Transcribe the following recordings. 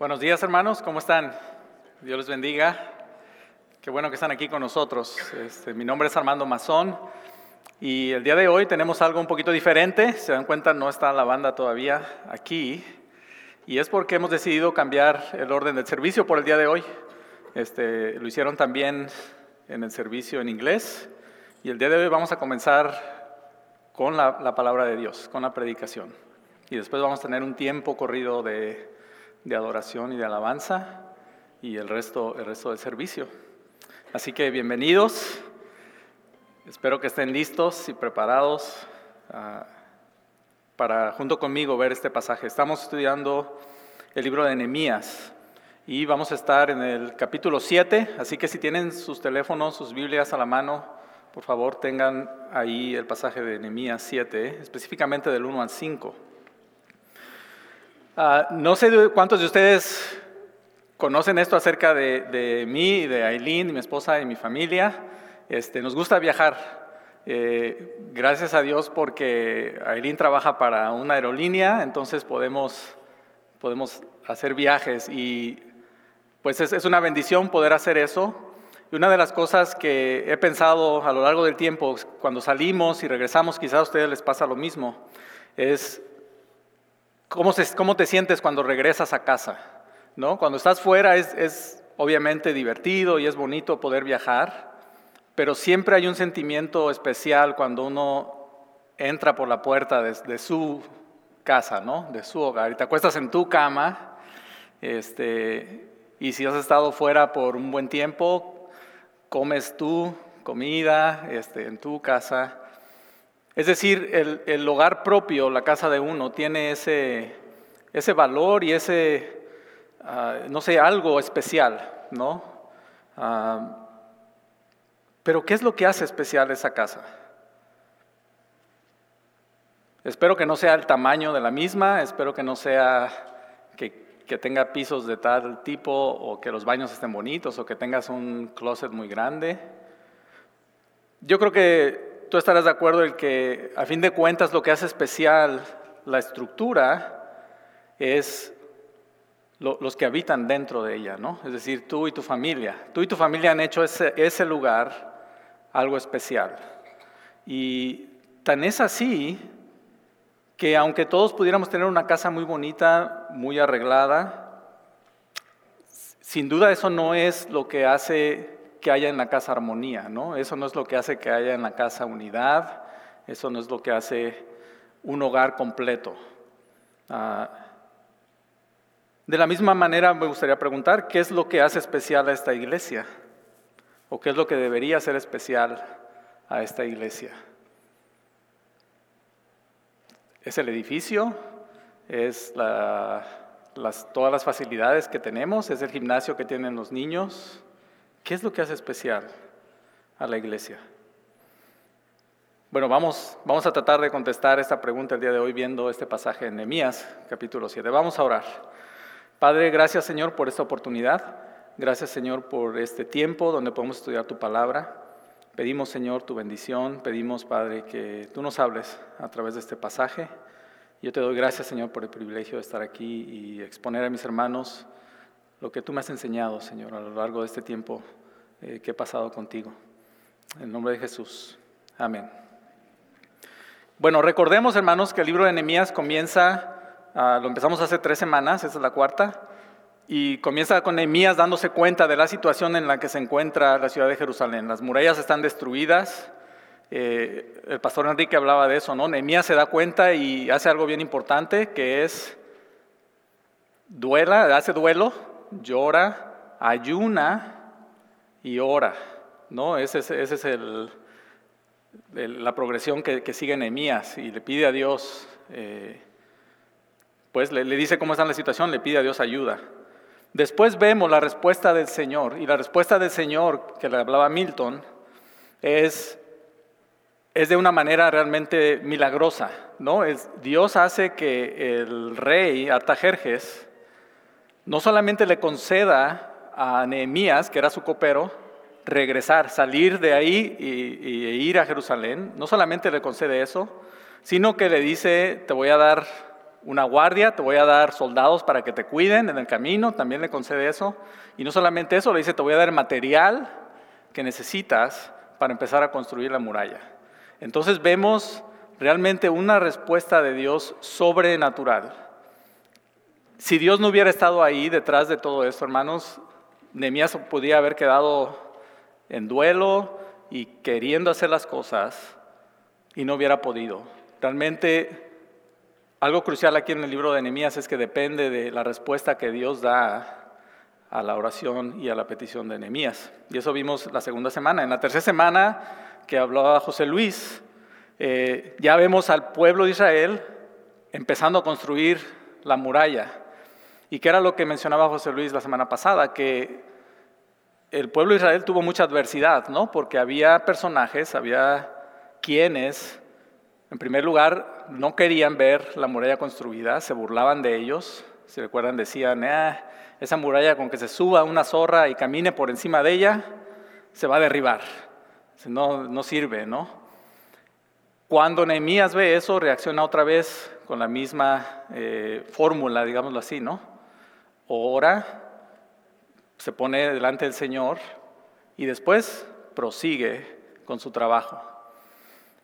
Buenos días hermanos, ¿cómo están? Dios les bendiga. Qué bueno que están aquí con nosotros. Este, mi nombre es Armando Mazón y el día de hoy tenemos algo un poquito diferente. Se dan cuenta, no está la banda todavía aquí y es porque hemos decidido cambiar el orden del servicio por el día de hoy. Este, lo hicieron también en el servicio en inglés y el día de hoy vamos a comenzar con la, la palabra de Dios, con la predicación. Y después vamos a tener un tiempo corrido de de adoración y de alabanza y el resto, el resto del servicio. Así que bienvenidos. Espero que estén listos y preparados ah, para junto conmigo ver este pasaje. Estamos estudiando el libro de Nehemías y vamos a estar en el capítulo 7, así que si tienen sus teléfonos, sus Biblias a la mano, por favor tengan ahí el pasaje de Nehemías 7, específicamente del 1 al 5. Ah, no sé cuántos de ustedes conocen esto acerca de, mí, de Aileen, mi esposa y mi familia. Este, nos gusta viajar. Eh, gracias a Dios porque Aileen trabaja para una aerolínea, entonces podemos, podemos hacer viajes y pues es, es una bendición poder hacer eso. Y una de las cosas que he pensado a lo largo del tiempo, cuando salimos y regresamos, quizás a ustedes les pasa lo mismo, es ¿Cómo, te sientes cuando regresas a casa? ¿No? Cuando estás fuera es, obviamente divertido y es bonito poder viajar, pero siempre hay un sentimiento especial cuando uno entra por la puerta de, su casa, ¿no? de su hogar, y te acuestas en tu cama, este, y si has estado fuera por un buen tiempo, comes tu comida este, en tu casa, es decir, el, hogar propio, la casa de uno, tiene ese, valor y ese, ah, no sé, algo especial, ¿no? Ah, pero ¿qué es lo que hace especial esa casa? Espero que no sea el tamaño de la misma, espero que no sea que, tenga pisos de tal tipo o que los baños estén bonitos o que tengas un closet muy grande. Yo creo que tú estarás de acuerdo en que a fin de cuentas lo que hace especial la estructura es los que habitan dentro de ella, ¿no? Es decir, tú y tu familia. Tú y tu familia han hecho ese, ese lugar algo especial. Y tan es así que aunque todos pudiéramos tener una casa muy bonita, muy arreglada, sin duda eso no es lo que hace que haya en la casa armonía, ¿no? Eso no es lo que hace que haya en la casa unidad, eso no es lo que hace un hogar completo. Ah, de la misma manera me gustaría preguntar, ¿qué es lo que hace especial a esta iglesia? ¿O qué es lo que debería ser especial a esta iglesia? ¿Es el edificio? ¿Es todas las facilidades que tenemos? ¿Es el gimnasio que tienen los niños? ¿Qué es lo que hace especial a la iglesia? Bueno, vamos, vamos a tratar de contestar esta pregunta el día de hoy viendo este pasaje en Nehemías, capítulo 7. Vamos a orar. Padre, gracias Señor por esta oportunidad. Gracias Señor por este tiempo donde podemos estudiar tu palabra. Pedimos Señor tu bendición. Pedimos Padre que tú nos hables a través de este pasaje. Yo te doy gracias Señor por el privilegio de estar aquí y exponer a mis hermanos lo que tú me has enseñado, Señor, a lo largo de este tiempo eh, que he pasado contigo. En nombre de Jesús. Amén. Bueno, recordemos, hermanos, que el libro de Nehemías comienza, ah, lo empezamos hace tres semanas, esta es la cuarta, y comienza con Nehemías dándose cuenta de la situación en la que se encuentra la ciudad de Jerusalén. Las murallas están destruidas. Eh, el pastor Enrique hablaba de eso, ¿no? Nehemías se da cuenta y hace algo bien importante, que es duela, hace duelo llora, ayuna y ora. ¿no? Esa es, ese es el, la progresión que, sigue Nehemías y le pide a Dios, eh, pues le, le dice cómo está la situación, le pide a Dios ayuda. Después vemos la respuesta del Señor y la respuesta del Señor que le hablaba Milton es, es de una manera realmente milagrosa. ¿no? Es, Dios hace que el rey Artajerjes no solamente le conceda a Nehemías, que era su copero, regresar, salir de ahí y, ir a Jerusalén, no solamente le concede eso, sino que le dice, te voy a dar una guardia, te voy a dar soldados para que te cuiden en el camino, también le concede eso. Y no solamente eso, le dice, te voy a dar material que necesitas para empezar a construir la muralla. Entonces vemos realmente una respuesta de Dios sobrenatural. Si Dios no hubiera estado ahí detrás de todo esto, hermanos, Nehemías podía haber quedado en duelo y queriendo hacer las cosas y no hubiera podido. Realmente algo crucial aquí en el libro de Nehemías es que depende de la respuesta que Dios da a la oración y a la petición de Nehemías. Y eso vimos la segunda semana. En la tercera semana que hablaba José Luis, eh, ya vemos al pueblo de Israel empezando a construir la muralla. Y que era lo que mencionaba José Luis la semana pasada, que el pueblo de Israel tuvo mucha adversidad, ¿no? Porque había personajes, había quienes en primer lugar, no querían ver la muralla construida, se burlaban de ellos. Si recuerdan, decían, ah, esa muralla con que se suba una zorra y camine por encima de ella, se va a derribar. No, no sirve, ¿no? Cuando Nehemías ve eso, reacciona otra vez con la misma eh, fórmula, digámoslo así, ¿no? Ora, se pone delante del Señor y después prosigue con su trabajo.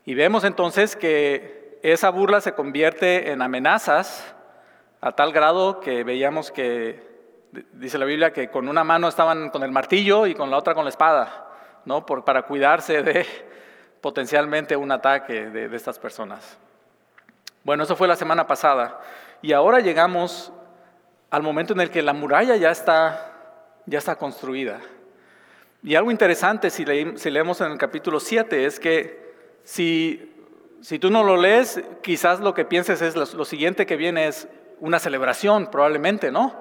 Y vemos entonces que esa burla se convierte en amenazas a tal grado que veíamos que, dice la Biblia, que con una mano estaban con el martillo y con la otra con la espada, ¿no? Para cuidarse de potencialmente un ataque de estas personas. Bueno, eso fue la semana pasada. Y ahora llegamos al momento en el que la muralla ya está, ya está construida. Y algo interesante si, si leemos en el capítulo 7 es que si, tú no lo lees, quizás lo que pienses es lo, siguiente que viene es una celebración, probablemente, ¿no?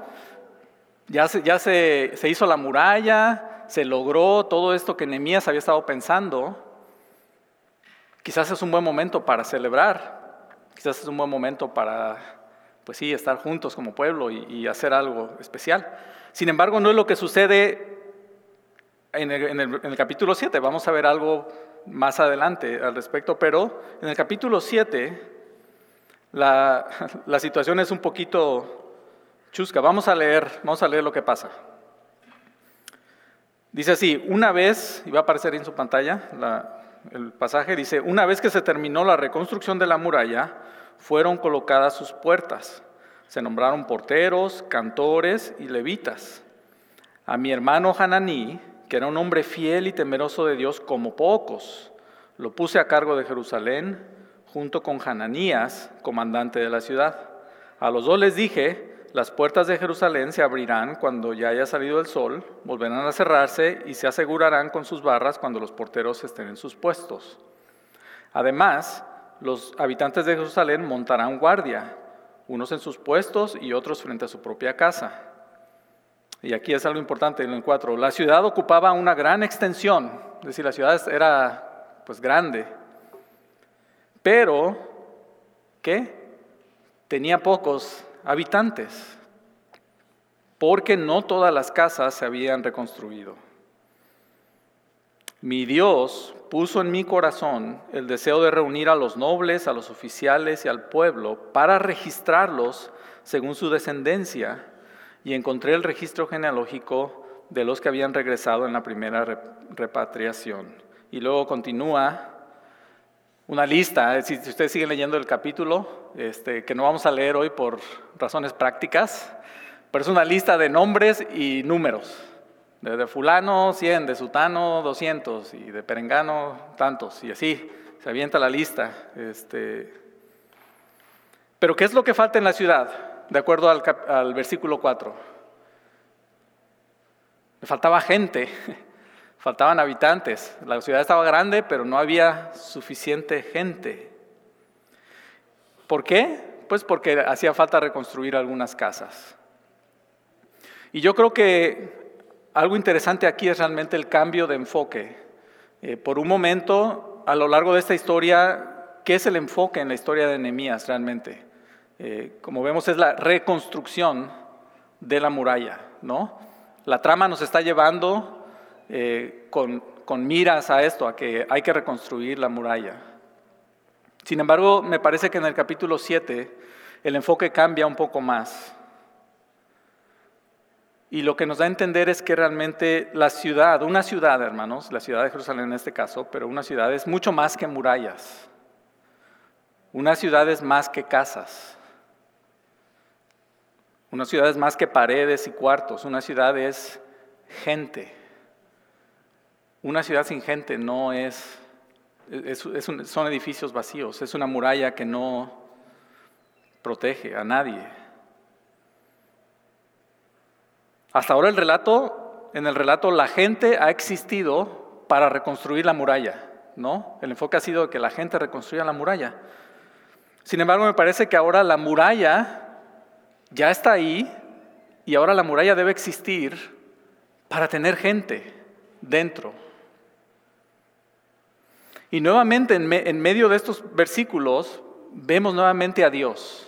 Ya, se, ya se, hizo la muralla, se logró todo esto que Nehemías había estado pensando. Quizás es un buen momento para celebrar, quizás es un buen momento para, pues sí, estar juntos como pueblo y, hacer algo especial. Sin embargo, no es lo que sucede en el, capítulo 7. Vamos a ver algo más adelante al respecto, pero en el capítulo 7 la, la situación es un poquito chusca. Vamos a leer, vamos a leer lo que pasa. Dice así, una vez, y va a aparecer en su pantalla el pasaje, dice, una vez que se terminó la reconstrucción de la muralla, fueron colocadas sus puertas. Se nombraron porteros, cantores y levitas. A mi hermano Hananí, que era un hombre fiel y temeroso de Dios como pocos. Lo puse a cargo de Jerusalén junto con Hananías, comandante de la ciudad. A los dos les dije, las puertas de Jerusalén se abrirán cuando ya haya salido el sol, volverán a cerrarse y se asegurarán con sus barras cuando los porteros estén en sus puestos. Además, los habitantes de Jerusalén montarán guardia, unos en sus puestos y otros frente a su propia casa. Y aquí es algo importante en el 4. La ciudad ocupaba una gran extensión, es decir, la ciudad era pues grande. Pero, ¿qué? Tenía pocos habitantes, porque no todas las casas se habían reconstruido. Mi Dios puso en mi corazón el deseo de reunir a los nobles, a los oficiales y al pueblo para registrarlos según su descendencia y encontré el registro genealógico de los que habían regresado en la primera repatriación. Y luego continúa una lista, si ustedes siguen leyendo el capítulo, este, que no vamos a leer hoy por razones prácticas, pero es una lista de nombres y números. De, fulano 100, de sutano 200 y de perengano tantos, y así se avienta la lista. Este. Pero ¿qué es lo que falta en la ciudad? de acuerdo al, versículo 4. Le faltaba gente, faltaban habitantes. La ciudad estaba grande, pero no había suficiente gente. ¿Por qué? Pues porque hacía falta reconstruir algunas casas. Y yo creo que algo interesante aquí es realmente el cambio de enfoque. Eh, por un momento, a lo largo de esta historia, ¿qué es el enfoque en la historia de Nehemías realmente? Eh, como vemos, es la reconstrucción de la muralla, ¿no? La trama nos está llevando eh, con, con miras a esto, a que hay que reconstruir la muralla. Sin embargo, me parece que en el capítulo 7 el enfoque cambia un poco más. Y lo que nos da a entender es que realmente la ciudad, una ciudad, hermanos, la ciudad de Jerusalén en este caso, pero una ciudad es mucho más que murallas. Una ciudad es más que casas. Una ciudad es más que paredes y cuartos. Una ciudad es gente. Una ciudad sin gente no es, son edificios vacíos, es una muralla que no protege a nadie. Hasta ahora el relato, en el relato la gente ha existido para reconstruir la muralla, ¿no? El enfoque ha sido que la gente reconstruya la muralla. Sin embargo, me parece que ahora la muralla ya está ahí y ahora la muralla debe existir para tener gente dentro. Y nuevamente en, en medio de estos versículos vemos nuevamente a Dios.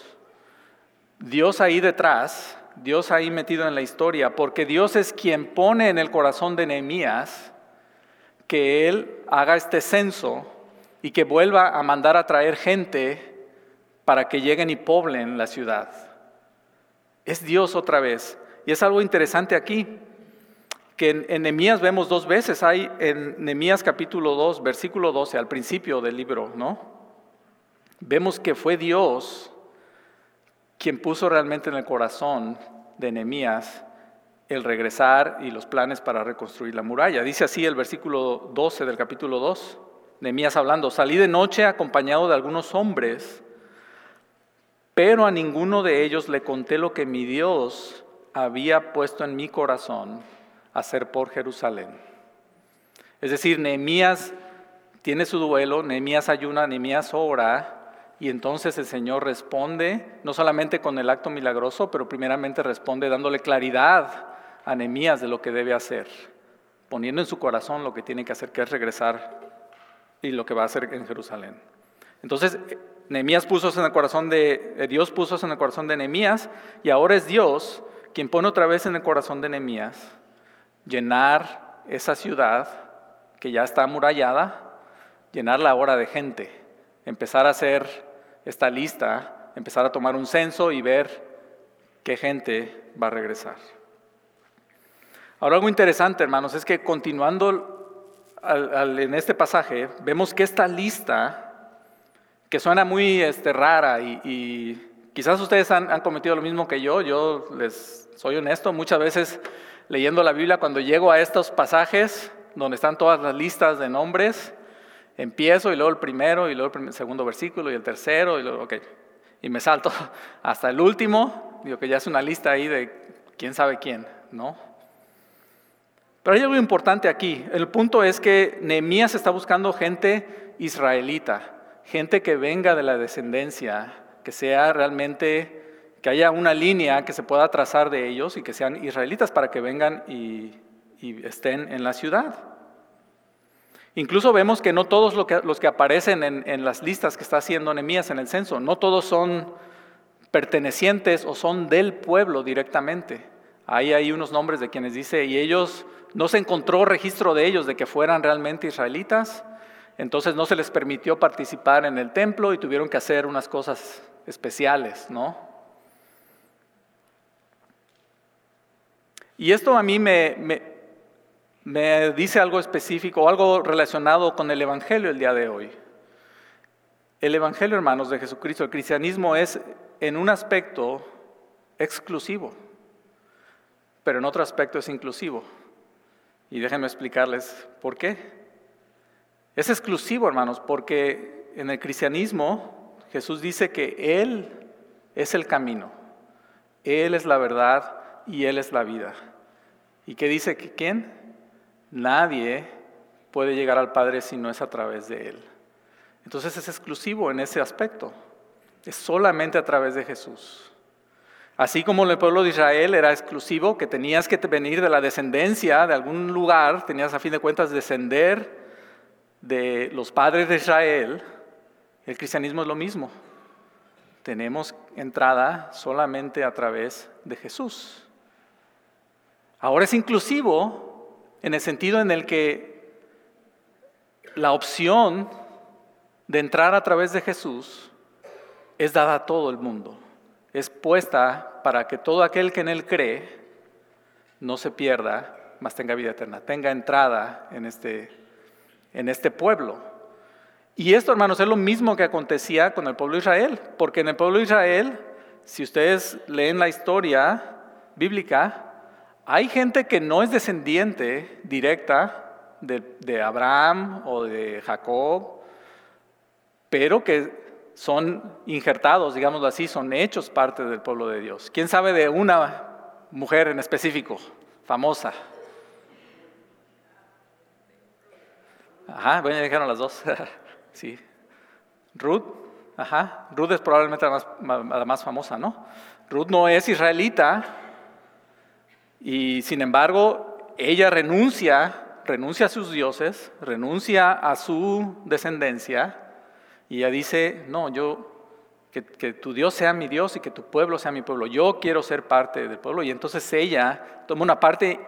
Dios ahí detrás Dios ahí metido en la historia, porque Dios es quien pone en el corazón de Nehemías que él haga este censo y que vuelva a mandar a traer gente para que lleguen y poblen la ciudad. Es Dios otra vez. Y es algo interesante aquí, que en, Nehemías vemos dos veces, hay en Nehemías capítulo 2, versículo 12, al principio del libro, ¿no? Vemos que fue Dios quien puso realmente en el corazón de Nehemías el regresar y los planes para reconstruir la muralla. Dice así el versículo 12 del capítulo 2, Nehemías hablando, salí de noche acompañado de algunos hombres, pero a ninguno de ellos le conté lo que mi Dios había puesto en mi corazón hacer por Jerusalén. Es decir, Nehemías tiene su duelo, Nehemías ayuna, Nehemías ora, y entonces el Señor responde, no solamente con el acto milagroso, pero primeramente responde dándole claridad a Nehemías de lo que debe hacer, poniendo en su corazón lo que tiene que hacer, que es regresar y lo que va a hacer en Jerusalén. Entonces, Nehemías puso en el corazón de, eh, Dios puso en el corazón de Nehemías, y ahora es Dios quien pone otra vez en el corazón de Nehemías llenar esa ciudad que ya está amurallada, llenarla ahora de gente, empezar a hacer esta lista, empezar a tomar un censo y ver qué gente va a regresar. Ahora algo interesante, hermanos, es que continuando en este pasaje, vemos que esta lista, que suena muy este, rara y, quizás ustedes han, han, cometido lo mismo que yo, yo les soy honesto, muchas veces leyendo la Biblia, cuando llego a estos pasajes donde están todas las listas de nombres, empiezo y luego el primero y luego el segundo versículo y el tercero y luego, ok, y me salto hasta el último, digo que ya es una lista ahí de quién sabe quién, ¿no? Pero hay algo importante aquí. El punto es que Nehemías está buscando gente israelita, gente que venga de la descendencia, que sea realmente, que haya una línea que se pueda trazar de ellos y que sean israelitas para que vengan y, y estén en la ciudad. Incluso vemos que no todos los que aparecen en, las listas que está haciendo Nehemías en el censo, no todos son pertenecientes o son del pueblo directamente. Ahí hay unos nombres de quienes dice, y ellos, no se encontró registro de ellos de que fueran realmente israelitas, entonces no se les permitió participar en el templo y tuvieron que hacer unas cosas especiales, ¿no? Y esto a mí me dice algo específico o algo relacionado con el Evangelio el día de hoy. El Evangelio, hermanos, de Jesucristo, el cristianismo es en un aspecto exclusivo, pero en otro aspecto es inclusivo. Y déjenme explicarles por qué. Es exclusivo, hermanos, porque en el cristianismo Jesús dice que Él es el camino, Él es la verdad y Él es la vida. ¿Y qué dice que quién? Nadie puede llegar al Padre si no es a través de Él. Entonces es exclusivo en ese aspecto. Es solamente a través de Jesús. Así como el pueblo de Israel era exclusivo, que tenías que venir de la descendencia de algún lugar, tenías a fin de cuentas descender de los padres de Israel, el cristianismo es lo mismo. Tenemos entrada solamente a través de Jesús. Ahora es inclusivo en el sentido en el que la opción de entrar a través de Jesús es dada a todo el mundo. es puesta para que todo aquel que en Él cree no se pierda, mas tenga vida eterna, tenga entrada en este, en este pueblo. Y esto, hermanos, es lo mismo que acontecía con el pueblo de Israel, porque en el pueblo de Israel, si ustedes leen la historia bíblica, hay gente que no es descendiente directa de, Abraham o de Jacob, pero que son injertados, digámoslo así, son hechos parte del pueblo de Dios. ¿Quién sabe de una mujer en específico, famosa? Ajá, bueno, ya dijeron las dos. sí. Ruth, ajá. Ruth es probablemente la más, la más famosa, ¿no? Ruth no es israelita y sin embargo ella renuncia, renuncia a sus dioses, renuncia a su descendencia y ella dice, no, yo, que, tu Dios sea mi Dios y que tu pueblo sea mi pueblo. Yo quiero ser parte del pueblo. Y entonces ella toma una parte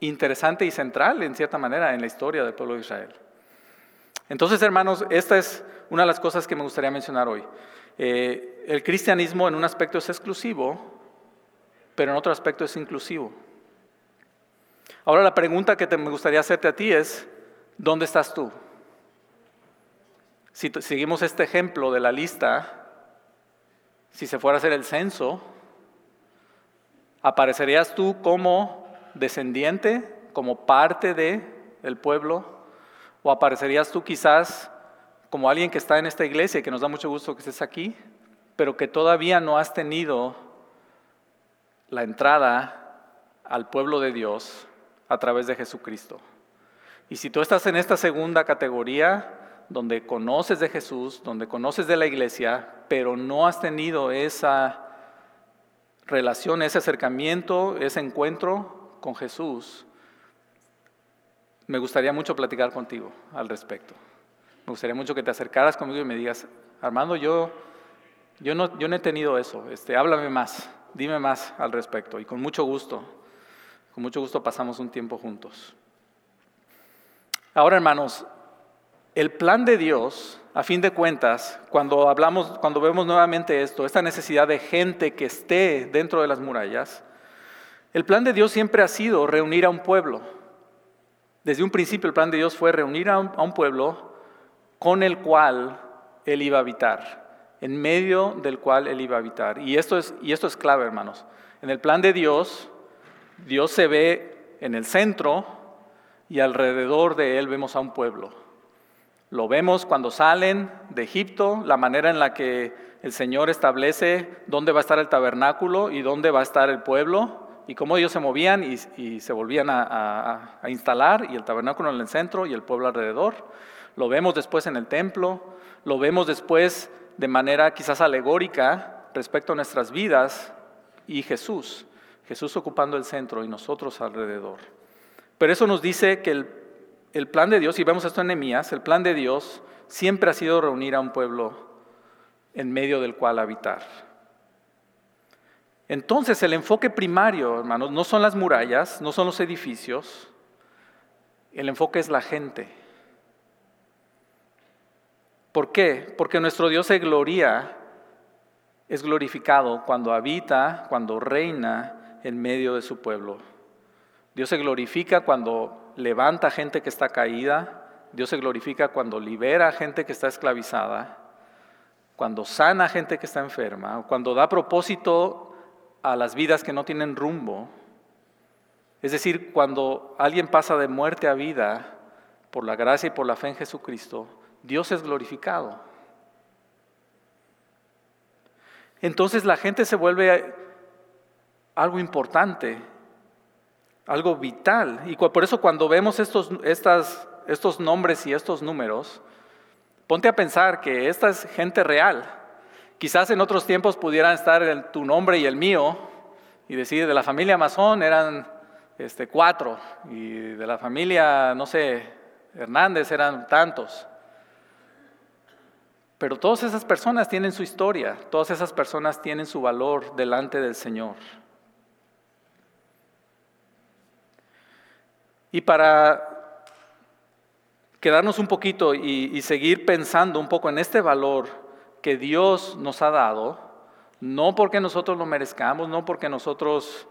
interesante y central, en cierta manera, en la historia del pueblo de Israel. Entonces, hermanos, esta es una de las cosas que me gustaría mencionar hoy. Eh, el cristianismo en un aspecto es exclusivo, pero en otro aspecto es inclusivo. Ahora la pregunta que me gustaría hacerte a ti es, ¿dónde estás tú? Si seguimos este ejemplo de la lista, si se fuera a hacer el censo, ¿aparecerías tú como descendiente, como parte de el pueblo? ¿O aparecerías tú quizás como alguien que está en esta iglesia y que nos da mucho gusto que estés aquí, pero que todavía no has tenido la entrada al pueblo de Dios a través de Jesucristo? Y si tú estás en esta segunda categoría, donde conoces de Jesús, donde conoces de la iglesia, pero no has tenido esa relación, ese acercamiento, ese encuentro con Jesús, me gustaría mucho platicar contigo al respecto. Me gustaría mucho que te acercaras conmigo y me digas, Armando, yo, yo, no, yo no he tenido eso, este, háblame más, dime más al respecto. Y con mucho gusto, con mucho gusto pasamos un tiempo juntos. Ahora, hermanos, el plan de Dios, a fin de cuentas, cuando hablamos, cuando vemos nuevamente esto, esta necesidad de gente que esté dentro de las murallas, el plan de Dios siempre ha sido reunir a un pueblo. Desde un principio el plan de Dios fue reunir a un, pueblo con el cual Él iba a habitar, en medio del cual Él iba a habitar. Y esto es, y esto es clave, hermanos. En el plan de Dios, Dios se ve en el centro y alrededor de Él vemos a un pueblo. Lo vemos cuando salen de Egipto, la manera en la que el Señor establece dónde va a estar el tabernáculo y dónde va a estar el pueblo, y cómo ellos se movían y, se volvían a, a, instalar, y el tabernáculo en el centro y el pueblo alrededor. Lo vemos después en el templo, lo vemos después de manera quizás alegórica respecto a nuestras vidas y Jesús, Jesús ocupando el centro y nosotros alrededor. Pero eso nos dice que el el plan de Dios, y vemos esto en Nehemías, el plan de Dios siempre ha sido reunir a un pueblo en medio del cual habitar. Entonces el enfoque primario, hermanos, no son las murallas, no son los edificios, el enfoque es la gente. ¿Por qué? Porque nuestro Dios se gloria, es glorificado cuando habita, cuando reina en medio de su pueblo. Dios se glorifica cuando levanta gente que está caída, Dios se glorifica cuando libera gente que está esclavizada, cuando sana gente que está enferma, cuando da propósito a las vidas que no tienen rumbo. Es decir, cuando alguien pasa de muerte a vida por la gracia y por la fe en Jesucristo, Dios es glorificado. Entonces la gente se vuelve algo importante algo vital. Y por eso cuando vemos estos, estas, estos nombres y estos números, ponte a pensar que esta es gente real. Quizás en otros tiempos pudieran estar tu nombre y el mío y decir de la familia Mazón eran este, cuatro y de la familia, no sé, Hernández eran tantos. Pero todas esas personas tienen su historia, todas esas personas tienen su valor delante del Señor. Y para quedarnos un poquito y, seguir pensando un poco en este valor que Dios nos ha dado, No porque nosotros lo merezcamos, no porque nosotros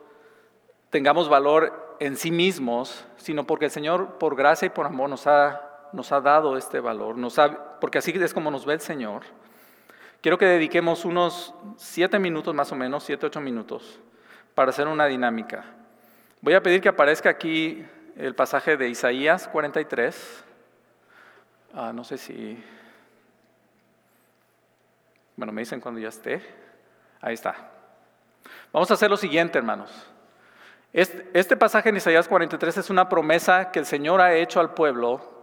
tengamos valor en sí mismos, sino porque el Señor, por gracia y por amor, nos ha, nos ha dado este valor, porque así es como nos ve el Señor. Quiero que dediquemos unos siete minutos más o menos, siete, ocho minutos, para hacer una dinámica. Voy a pedir que aparezca aquí el pasaje de Isaías 43. Ah, no sé si... Bueno, me dicen cuando ya esté. Ahí está. Vamos a hacer lo siguiente, hermanos. Este, este pasaje en Isaías 43 es una promesa que el Señor ha hecho al pueblo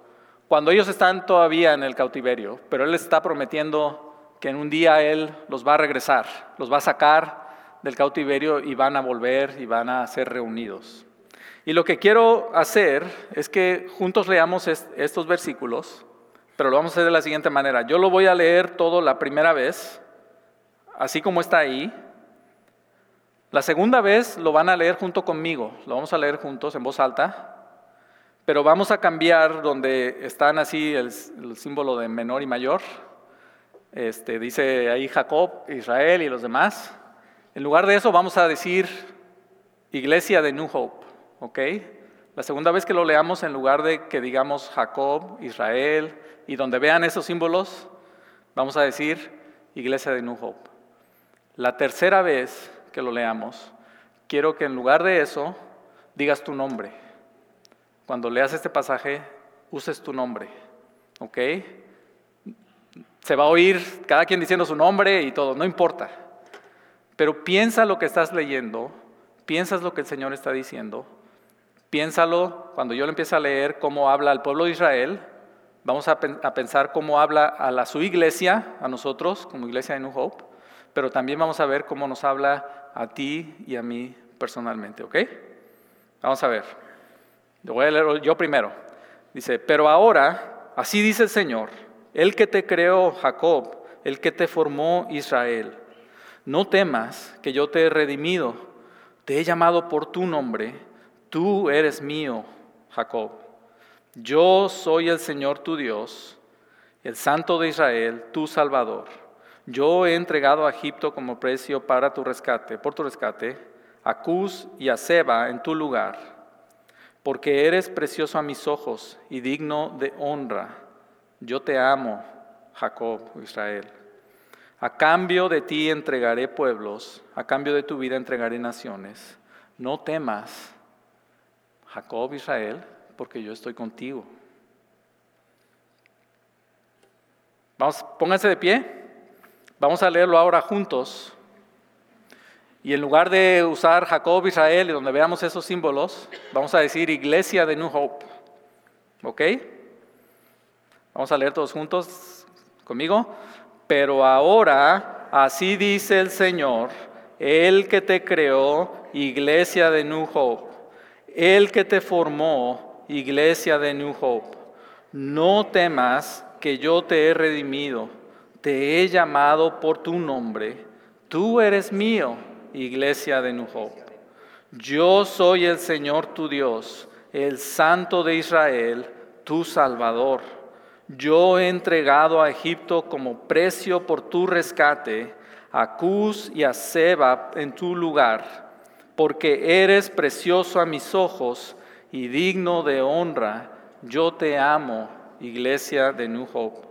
cuando ellos están todavía en el cautiverio, pero Él está prometiendo que en un día Él los va a regresar, los va a sacar del cautiverio y van a volver y van a ser reunidos. Y lo que quiero hacer es que juntos leamos estos versículos, pero lo vamos a hacer de la siguiente manera. Yo lo voy a leer todo la primera vez, así como está ahí. La segunda vez lo van a leer junto conmigo, lo vamos a leer juntos en voz alta, pero vamos a cambiar donde están así el símbolo de menor y mayor este, dice ahí Jacob, Israel y los demás. En lugar de eso vamos a decir iglesia de New Hope, ¿ok? La segunda vez que lo leamos, en lugar de que digamos Jacob, Israel, y donde vean esos símbolos, vamos a decir iglesia de New Hope. La tercera vez que lo leamos, quiero que en lugar de eso digas tu nombre. Cuando leas este pasaje, uses tu nombre, ¿ok? Se va a oír cada quien diciendo su nombre y todo, no importa. Pero piensa lo que estás leyendo, piensas lo que el Señor está diciendo, piénsalo cuando yo le empiece a leer cómo habla al pueblo de Israel, vamos a, pensar cómo habla a la, su iglesia, a nosotros como iglesia de New Hope, pero también vamos a ver cómo nos habla a ti y a mí personalmente, ¿ok? Vamos a ver. Voy a yo primero. Dice, pero ahora, así dice el Señor, el que te creó Jacob, el que te formó Israel. No temas que yo te he redimido, te he llamado por tu nombre, tú eres mío, Jacob. Yo soy el Señor tu Dios, el Santo de Israel, tu Salvador. Yo he entregado a Egipto como precio para tu rescate, por tu rescate, a Cus y a Seba en tu lugar, porque eres precioso a mis ojos y digno de honra yo te amo, Jacob, Israel. A cambio de ti entregaré pueblos, a cambio de tu vida entregaré naciones. No temas, Jacob, Israel, porque yo estoy contigo. Vamos, pónganse de pie. Vamos a leerlo ahora juntos. Y en lugar de usar Jacob, Israel, y donde veamos esos símbolos, vamos a decir Iglesia de New Hope. ¿Ok? Vamos a leer todos juntos conmigo. Pero ahora, así dice el Señor, el que te creó, iglesia de New Hope, el que te formó, iglesia de New Hope. No temas que yo te he redimido, te he llamado por tu nombre, tú eres mío, iglesia de New Hope. Yo soy el Señor tu Dios, el Santo de Israel, tu Salvador. Yo he entregado a Egipto como precio por tu rescate, a Cus y a Seba en tu lugar, porque eres precioso a mis ojos y digno de honra. Yo te amo, iglesia de New Hope.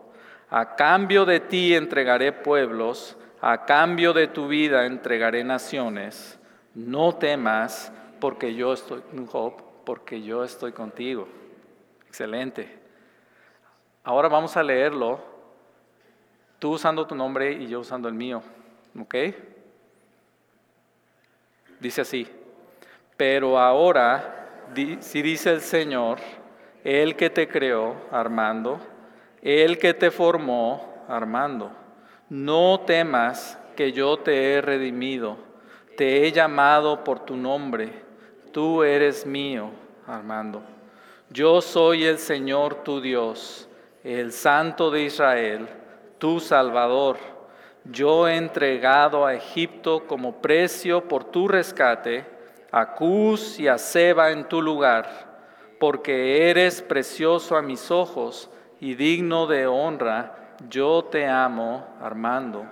A cambio de ti entregaré pueblos, a cambio de tu vida entregaré naciones. No temas, porque yo estoy, Hope, porque yo estoy contigo. Excelente. Ahora vamos a leerlo, tú usando tu nombre y yo usando el mío, ¿ok? Dice así, pero ahora, si dice el Señor, el que te creó, Armando, el que te formó, Armando, no temas que yo te he redimido, te he llamado por tu nombre, tú eres mío, Armando. Yo soy el Señor tu Dios el Santo de Israel, tu Salvador. Yo he entregado a Egipto como precio por tu rescate, a Cus y a Seba en tu lugar, porque eres precioso a mis ojos y digno de honra, yo te amo, Armando.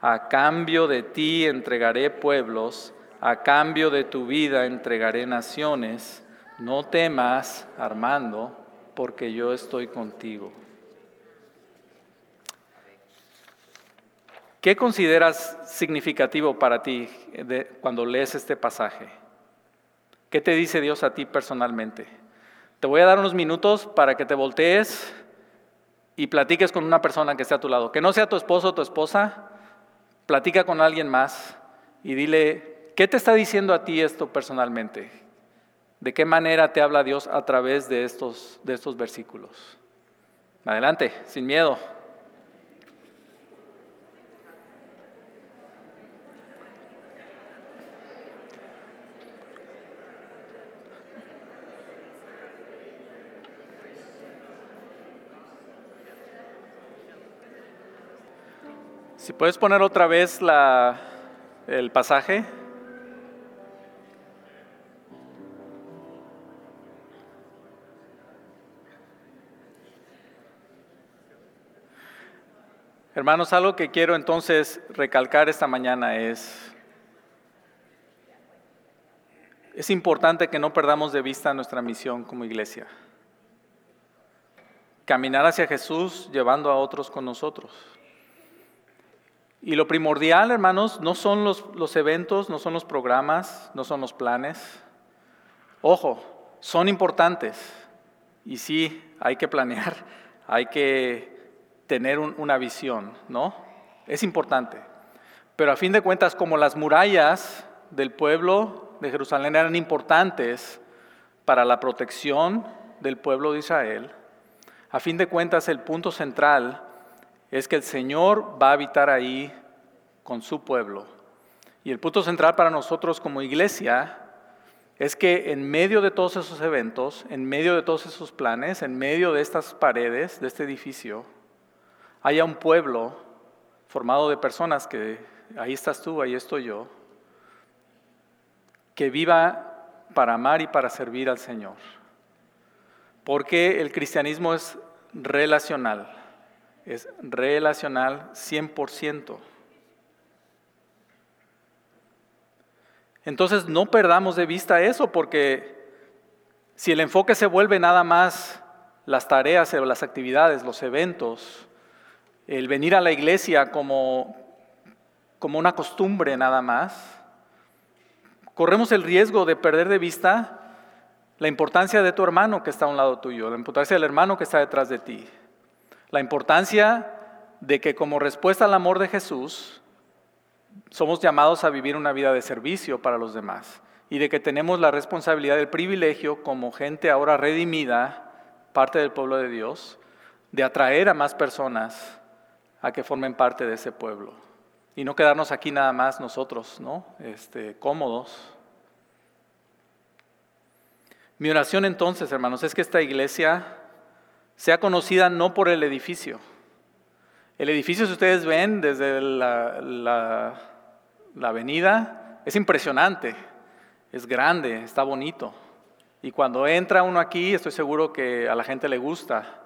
a cambio de ti entregaré pueblos, a cambio de tu vida entregaré naciones. No temas, Armando, porque yo estoy contigo. ¿Qué consideras significativo para ti cuando lees este pasaje? ¿Qué te dice Dios a ti personalmente? Te voy a dar unos minutos para que te voltees y platiques con una persona que esté a tu lado. Que no sea tu esposo o tu esposa, platica con alguien más y dile, ¿qué te está diciendo a ti esto personalmente? ¿De qué manera te habla Dios a través de estos, de estos versículos? Adelante, sin miedo. Si puedes poner otra vez la, el pasaje. Hermanos, algo que quiero entonces recalcar esta mañana es, es importante que no perdamos de vista nuestra misión como iglesia. Caminar hacia Jesús llevando a otros con nosotros. Y lo primordial, hermanos, no son los, los, eventos, no son los programas, no son los planes. Ojo, son importantes. Y sí, hay que planear, hay que tener una visión, ¿no? Es importante. Pero a fin de cuentas, como las murallas del pueblo de Jerusalén eran importantes para la protección del pueblo de Israel, a fin de cuentas el punto central es que el Señor va a habitar ahí con su pueblo. Y el punto central para nosotros como iglesia es que en medio de todos esos eventos, en medio de todos esos planes, en medio de estas paredes, de este edificio, haya un pueblo formado de personas que, ahí estás tú, ahí estoy yo, que viva para amar y para servir al Señor. Porque el cristianismo es relacional es relacional 100%. Entonces no perdamos de vista eso porque si el enfoque se vuelve nada más las tareas las actividades, los eventos, el venir a la iglesia como, como una costumbre nada más, corremos el riesgo de perder de vista la importancia de tu hermano que está a un lado tuyo, la importancia del hermano que está detrás de ti. La importancia de que como respuesta al amor de Jesús, somos llamados a vivir una vida de servicio para los demás y de que tenemos la responsabilidad, el privilegio como gente ahora redimida, parte del pueblo de Dios, de atraer a más personas a que formen parte de ese pueblo y no quedarnos aquí nada más nosotros, ¿no? Este, cómodos. Mi oración entonces, hermanos, es que esta iglesia sea conocida no por el edificio. El edificio, si ustedes ven desde la, la, avenida, es impresionante, es grande, está bonito. Y cuando entra uno aquí, estoy seguro que a la gente le gusta.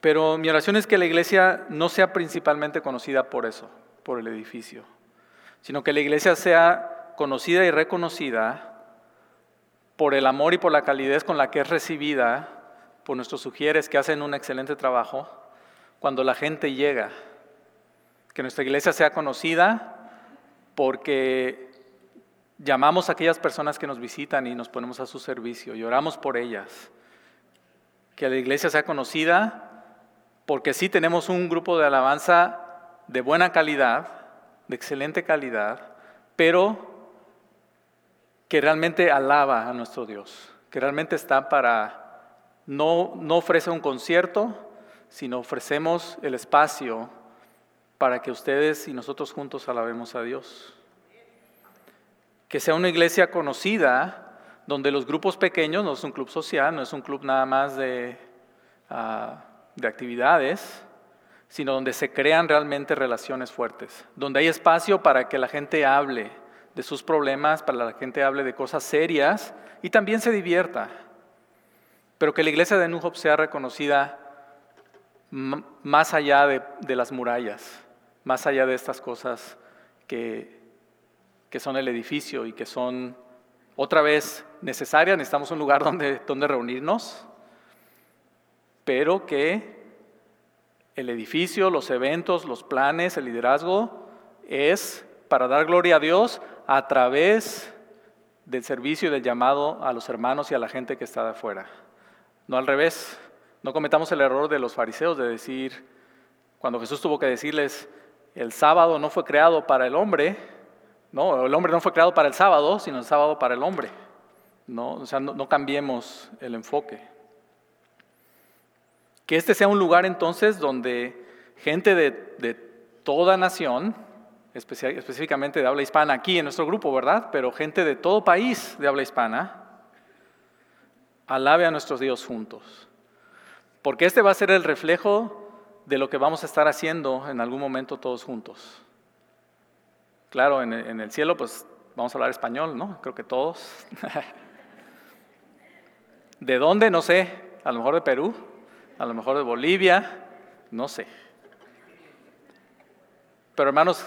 Pero mi oración es que la iglesia no sea principalmente conocida por eso, por el edificio, sino que la iglesia sea conocida y reconocida por el amor y por la calidez con la que es recibida por nuestros sugieres que hacen un excelente trabajo, cuando la gente llega. Que nuestra iglesia sea conocida porque llamamos a aquellas personas que nos visitan y nos ponemos a su servicio y oramos por ellas. Que la iglesia sea conocida porque sí tenemos un grupo de alabanza de buena calidad, de excelente calidad, pero que realmente alaba a nuestro Dios, que realmente está para, no, no ofrece un concierto, sino ofrecemos el espacio para que ustedes y nosotros juntos alabemos a Dios. Que sea una iglesia conocida, donde los grupos pequeños, no es un club social, no es un club nada más de, ah, de actividades, sino donde se crean realmente relaciones fuertes, donde hay espacio para que la gente hable de sus problemas, para que la gente hable de cosas serias y también se divierta. Pero que la iglesia de New sea reconocida más allá de, las murallas, más allá de estas cosas que, que son el edificio y que son otra vez necesarias, necesitamos un lugar donde, donde reunirnos, pero que el edificio, los eventos, los planes, el liderazgo es para dar gloria a Dios a través del servicio y del llamado a los hermanos y a la gente que está de afuera. No al revés. No cometamos el error de los fariseos de decir, cuando Jesús tuvo que decirles, el sábado no fue creado para el hombre, no, el hombre no fue creado para el sábado, sino el sábado para el hombre. No, o sea, no, cambiemos el enfoque. Que este sea un lugar entonces donde gente de, de toda nación, específicamente de habla hispana aquí en nuestro grupo, ¿verdad? Pero gente de todo país de habla hispana, alabe a nuestros Dios juntos. Porque este va a ser el reflejo de lo que vamos a estar haciendo en algún momento todos juntos. Claro, en el, cielo pues vamos a hablar español, ¿no? Creo que todos. ¿De dónde? No sé. A lo mejor de Perú, a lo mejor de Bolivia, no sé. Pero hermanos,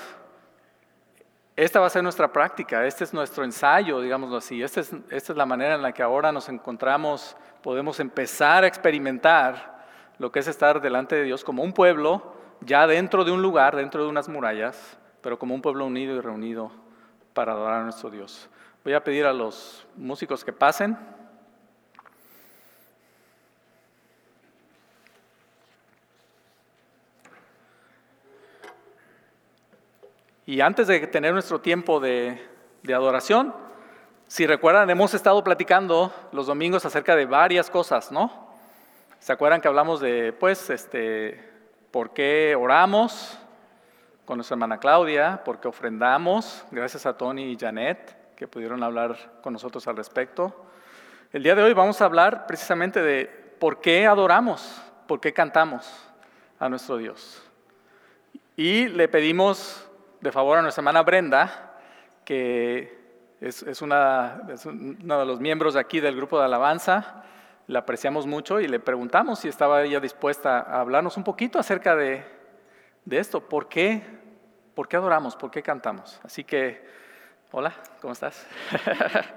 esta va a ser nuestra práctica, este es nuestro ensayo, digámoslo así. Esta es, esta es la manera en la que ahora nos encontramos, podemos empezar a experimentar lo que es estar delante de Dios como un pueblo, ya dentro de un lugar, dentro de unas murallas, pero como un pueblo unido y reunido para adorar a nuestro Dios. Voy a pedir a los músicos que pasen. Y antes de tener nuestro tiempo de, adoración, si recuerdan, hemos estado platicando los domingos acerca de varias cosas, ¿no? ¿Se acuerdan que hablamos de, pues, este, por qué oramos con nuestra hermana Claudia, por qué ofrendamos, gracias a Tony y Janet, que pudieron hablar con nosotros al respecto? El día de hoy vamos a hablar precisamente de por qué adoramos, por qué cantamos a nuestro Dios. Y le pedimos de favor a nuestra hermana Brenda, que es, una, uno de los miembros aquí del grupo de alabanza. La apreciamos mucho y le preguntamos si estaba ella dispuesta a hablarnos un poquito acerca de, de esto. ¿Por qué? ¿Por qué adoramos? ¿Por qué cantamos? Así que, hola, ¿cómo estás?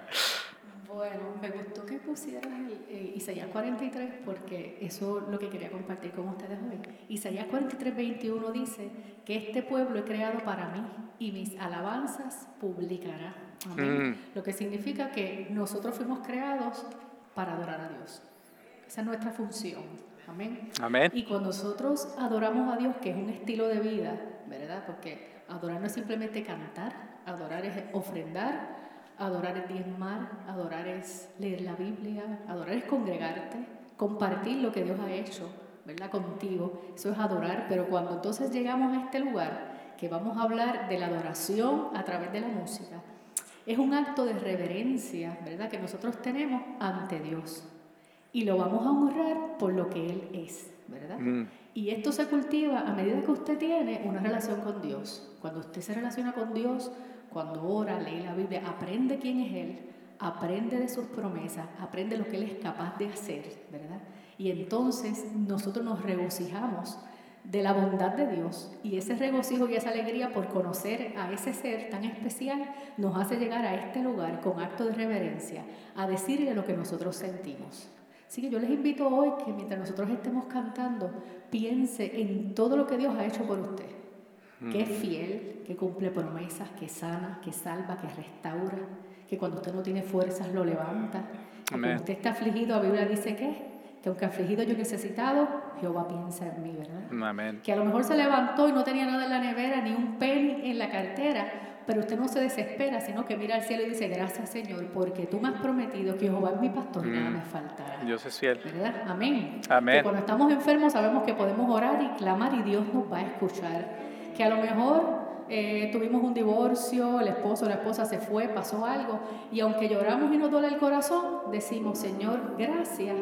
Bueno, me gustó que pusieras el, Isaías 43 porque eso es lo que quería compartir con ustedes hoy. Isaías 43, 21 dice que este pueblo he creado para mí y mis alabanzas publicará. Amén. Mm. Lo que significa que nosotros fuimos creados para adorar a Dios. Esa es nuestra función. Amén. Amén. Y cuando nosotros adoramos a Dios, que es un estilo de vida, ¿verdad? Porque adorar no es simplemente cantar, adorar es ofrendar Adorar es diezmar, adorar es leer la Biblia, adorar es congregarte, compartir lo que Dios ha hecho, ¿verdad? Contigo. Eso es adorar, pero cuando entonces llegamos a este lugar, que vamos a hablar de la adoración a través de la música, es un acto de reverencia, ¿verdad? Que nosotros tenemos ante Dios. Y lo vamos a honrar por lo que Él es, ¿verdad? Mm. Y esto se cultiva a medida que usted tiene una relación con Dios. Cuando usted se relaciona con Dios, cuando ora, lee la Biblia, aprende quién es Él, aprende de sus promesas, aprende lo que Él es capaz de hacer, ¿verdad? Y entonces nosotros nos regocijamos de la bondad de Dios y ese regocijo y esa alegría por conocer a ese ser tan especial nos hace llegar a este lugar con acto de reverencia a decirle lo que nosotros sentimos. Así que yo les invito hoy que mientras nosotros estemos cantando, piense en todo lo que Dios ha hecho por usted que es fiel, que cumple promesas, que sana, que salva, que restaura, que cuando usted no tiene fuerzas lo levanta. Cuando usted está afligido, la Biblia dice que, que aunque afligido yo necesitado, Jehová piensa en mí, ¿verdad? Amén. Que a lo mejor se levantó y no tenía nada en la nevera, ni un penny en la cartera, pero usted no se desespera, sino que mira al cielo y dice, gracias Señor, porque tú me has prometido que Jehová es mi pastor, nada mm. me faltará. Dios es fiel. ¿Verdad? Amén. Amén. Que cuando estamos enfermos sabemos que podemos orar y clamar y Dios nos va a escuchar que a lo mejor eh, tuvimos un divorcio, el esposo o la esposa se fue, pasó algo, y aunque lloramos y nos duele el corazón, decimos, Señor, gracias,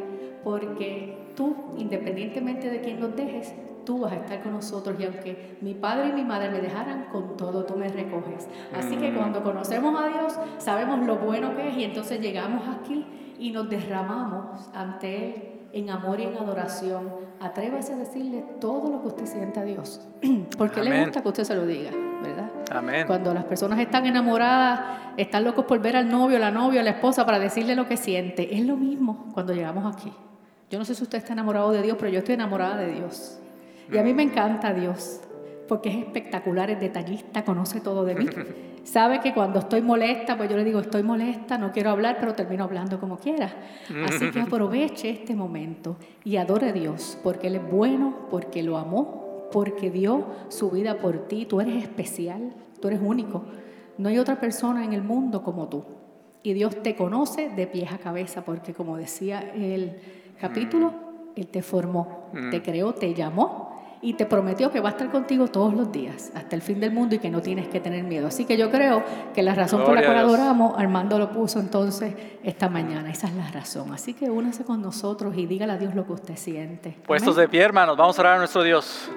porque tú, independientemente de quién nos dejes, tú vas a estar con nosotros y aunque mi padre y mi madre me dejaran, con todo tú me recoges. Así que mm. cuando conocemos a Dios, sabemos lo bueno que es y entonces llegamos aquí y nos derramamos ante Él en amor y en adoración, atrévase a decirle todo lo que usted siente a Dios, porque le gusta que usted se lo diga, ¿verdad? Amén. Cuando las personas están enamoradas, están locos por ver al novio, la novia, la esposa para decirle lo que siente. Es lo mismo cuando llegamos aquí. Yo no sé si usted está enamorado de Dios, pero yo estoy enamorada de Dios. Y a mí me encanta Dios, porque es espectacular, es detallista, conoce todo de mí. Sabe que cuando estoy molesta, pues yo le digo, estoy molesta, no quiero hablar, pero termino hablando como quiera. Así que aproveche este momento y adore a Dios, porque Él es bueno, porque lo amó, porque dio su vida por ti. Tú eres especial, tú eres único. No hay otra persona en el mundo como tú. Y Dios te conoce de pies a cabeza, porque como decía el capítulo, Él te formó, te creó, te llamó y te prometió que va a estar contigo todos los días, hasta el fin del mundo y que no tienes que tener miedo. Así que yo creo que la razón por la cual adoramos, Armando lo puso entonces esta mañana. Esa es la razón. Así que únase con nosotros y dígale a Dios lo que usted siente. Puestos Amén. de pie, hermanos, vamos a orar a nuestro Dios.